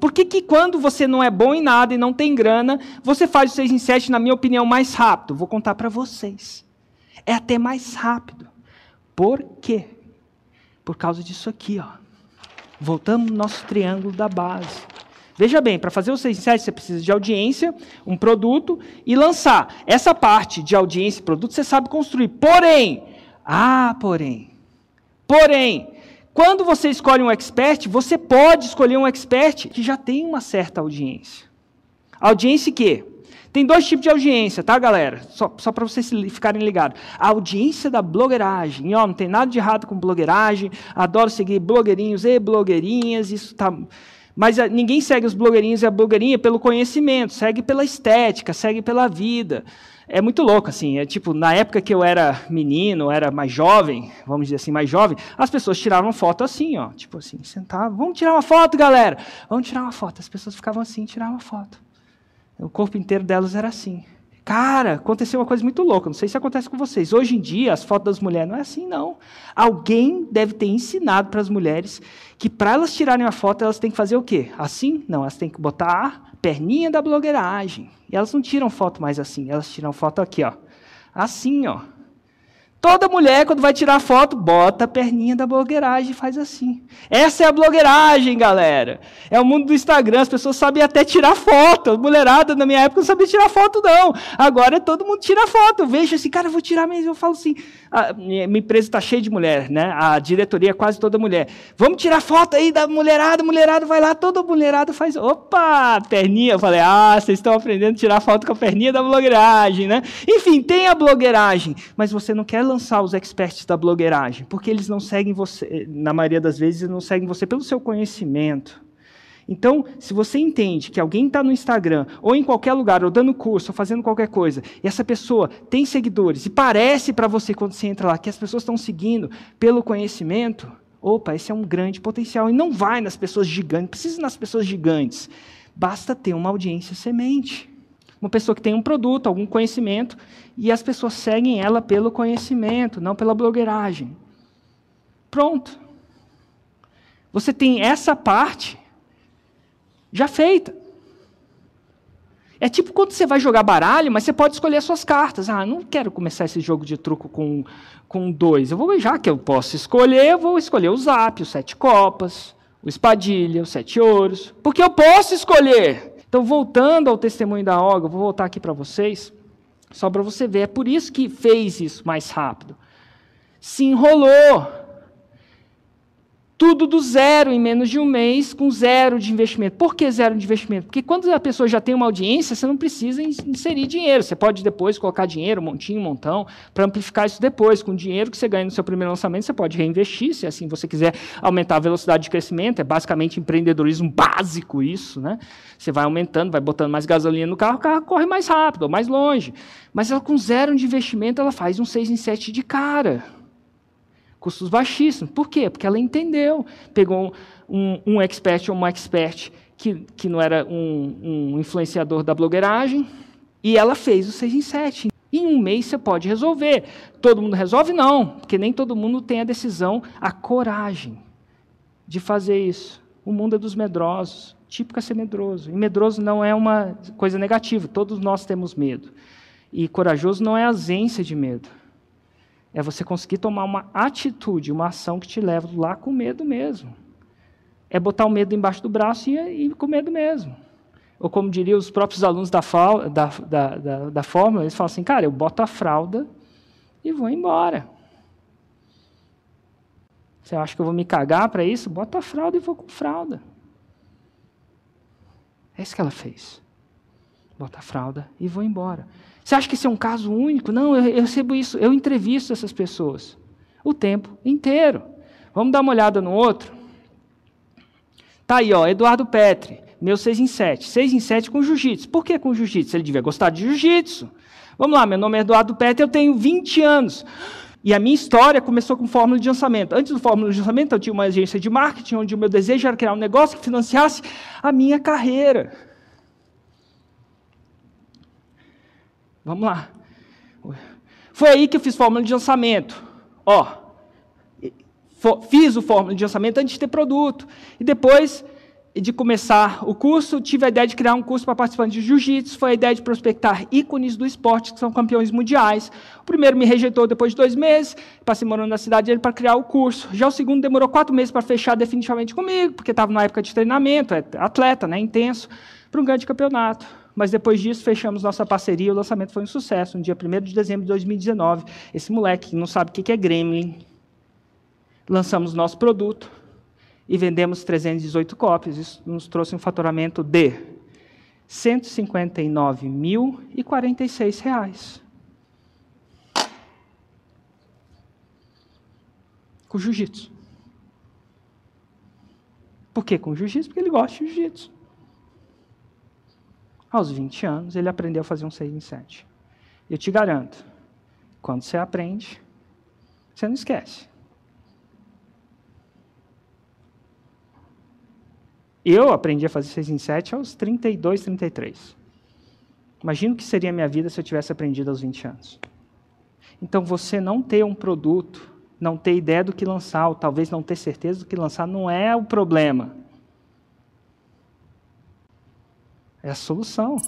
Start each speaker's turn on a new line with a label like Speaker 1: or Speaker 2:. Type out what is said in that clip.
Speaker 1: Por que, que quando você não é bom em nada e não tem grana, você faz o 6 em 7, na minha opinião, mais rápido? Vou contar para vocês. É até mais rápido. Por quê? Por causa disso aqui, ó. Voltamos no nosso triângulo da base. Veja bem, para fazer o 6 em 7, você precisa de audiência, um produto e lançar. Essa parte de audiência e produto você sabe construir. Porém, ah, porém, porém, quando você escolhe um expert, você pode escolher um expert que já tem uma certa audiência. Audiência que? Tem dois tipos de audiência, tá, galera? Só, só para vocês ficarem ligados. A audiência da blogueiragem. E, ó, não tem nada de errado com blogueiragem. Adoro seguir blogueirinhos e blogueirinhas. Isso tá. Mas a, ah, ninguém segue os blogueirinhos e a blogueirinha pelo conhecimento, segue pela estética, segue pela vida. É muito louco, assim. É tipo, na época que eu era menino, era mais jovem, vamos dizer assim, mais jovem, as pessoas tiravam foto assim, ó. Tipo assim, sentavam, vamos tirar uma foto, galera. Vamos tirar uma foto. As pessoas ficavam assim, tiravam uma foto. O corpo inteiro delas era assim. Cara, aconteceu uma coisa muito louca. Não sei se acontece com vocês. Hoje em dia, as fotos das mulheres não é assim, não. Alguém deve ter ensinado para as mulheres que para elas tirarem a foto, elas têm que fazer o quê? Assim? Não, elas têm que botar a perninha da blogueiragem. E elas não tiram foto mais assim, elas tiram foto aqui, ó. Assim, ó. Toda mulher, quando vai tirar foto, bota a perninha da blogueiragem e faz assim. Essa é a blogueiragem, galera. É o mundo do Instagram, as pessoas sabem até tirar foto. Mulherada, na minha época, não sabia tirar foto, não. Agora todo mundo tira foto. Eu vejo assim, cara, eu vou tirar, mas eu falo assim, a minha empresa está cheia de mulher, né? A diretoria é quase toda mulher. Vamos tirar foto aí da mulherada, mulherada vai lá, toda mulherada faz, opa, perninha. Eu falei, ah, vocês estão aprendendo a tirar foto com a perninha da blogueiragem, né? Enfim, tem a blogueiragem, mas você não quer lançar os experts da blogueiragem, porque eles não seguem você, na maioria das vezes, não seguem você pelo seu conhecimento. Então, se você entende que alguém está no Instagram, ou em qualquer lugar, ou dando curso, ou fazendo qualquer coisa, e essa pessoa tem seguidores, e parece para você, quando você entra lá, que as pessoas estão seguindo pelo conhecimento, opa, esse é um grande potencial. E não vai nas pessoas gigantes, precisa nas pessoas gigantes. Basta ter uma audiência semente. Uma pessoa que tem um produto, algum conhecimento, e as pessoas seguem ela pelo conhecimento, não pela blogueiragem. Pronto. Você tem essa parte já feita. É tipo quando você vai jogar baralho, mas você pode escolher as suas cartas. Ah, não quero começar esse jogo de truco com, com dois. Eu vou, já que eu posso escolher, eu vou escolher o zap, os sete copas, o espadilha, os sete ouros. Porque eu posso escolher. Então, voltando ao testemunho da Olga, vou voltar aqui para vocês, só para você ver. É por isso que fez isso mais rápido. Se enrolou tudo do zero em menos de um mês, com zero de investimento. Por que zero de investimento? Porque quando a pessoa já tem uma audiência, você não precisa inserir dinheiro. Você pode depois colocar dinheiro, montinho, montão, para amplificar isso depois. Com o dinheiro que você ganha no seu primeiro lançamento, você pode reinvestir, se assim você quiser aumentar a velocidade de crescimento. É basicamente empreendedorismo básico isso. Né? Você vai aumentando, vai botando mais gasolina no carro, o carro corre mais rápido, ou mais longe. Mas ela com zero de investimento, ela faz um 6 em 7 de cara custos baixíssimos. Por quê? Porque ela entendeu. Pegou um, um expert ou uma expert que, que não era um, um influenciador da blogueiragem e ela fez o 6 em 7. Em um mês você pode resolver. Todo mundo resolve? Não, porque nem todo mundo tem a decisão, a coragem de fazer isso. O mundo é dos medrosos. Típico é ser medroso. E medroso não é uma coisa negativa, todos nós temos medo. E corajoso não é ausência de medo. É você conseguir tomar uma atitude, uma ação que te leva lá com medo mesmo. É botar o medo embaixo do braço e ir com medo mesmo. Ou como diriam os próprios alunos da, da, da, da, da fórmula, eles falam assim, cara, eu boto a fralda e vou embora. Você acha que eu vou me cagar para isso? Bota a fralda e vou com fralda. É isso que ela fez. Bota a fralda e vou embora. Você acha que esse é um caso único? Não, eu, eu recebo isso, eu entrevisto essas pessoas o tempo inteiro. Vamos dar uma olhada no outro? Tá aí, ó, Eduardo Petri, meu 6 em 7. 6 em 7 com jiu-jitsu. Por que com jiu-jitsu? Ele devia gostar de jiu-jitsu. Vamos lá, meu nome é Eduardo Petri, eu tenho 20 anos. E a minha história começou com fórmula de lançamento. Antes do fórmula de lançamento, eu tinha uma agência de marketing, onde o meu desejo era criar um negócio que financiasse a minha carreira. Vamos lá. Foi aí que eu fiz fórmula de lançamento. Ó, fiz o fórmula de lançamento antes de ter produto. E depois de começar o curso, tive a ideia de criar um curso para participantes de jiu-jitsu, foi a ideia de prospectar ícones do esporte, que são campeões mundiais. O primeiro me rejeitou depois de dois meses, passei morando na cidade dele para criar o curso. Já o segundo demorou quatro meses para fechar definitivamente comigo, porque estava na época de treinamento, é atleta, né, intenso, para um grande campeonato. Mas depois disso, fechamos nossa parceria, o lançamento foi um sucesso. No dia 1 de dezembro de 2019, esse moleque que não sabe o que é Gremlin, lançamos nosso produto, e vendemos 318 cópias. Isso nos trouxe um faturamento de 159.046 reais. Com jiu-jitsu. Por que com jiu-jitsu? Porque ele gosta de jiu-jitsu. Aos 20 anos, ele aprendeu a fazer um 6 em 7. Eu te garanto, quando você aprende, você não esquece. Eu aprendi a fazer 6 em 7 aos 32, 33. Imagino que seria a minha vida se eu tivesse aprendido aos 20 anos. Então, você não ter um produto, não ter ideia do que lançar, ou talvez não ter certeza do que lançar, não é o problema. É a solução.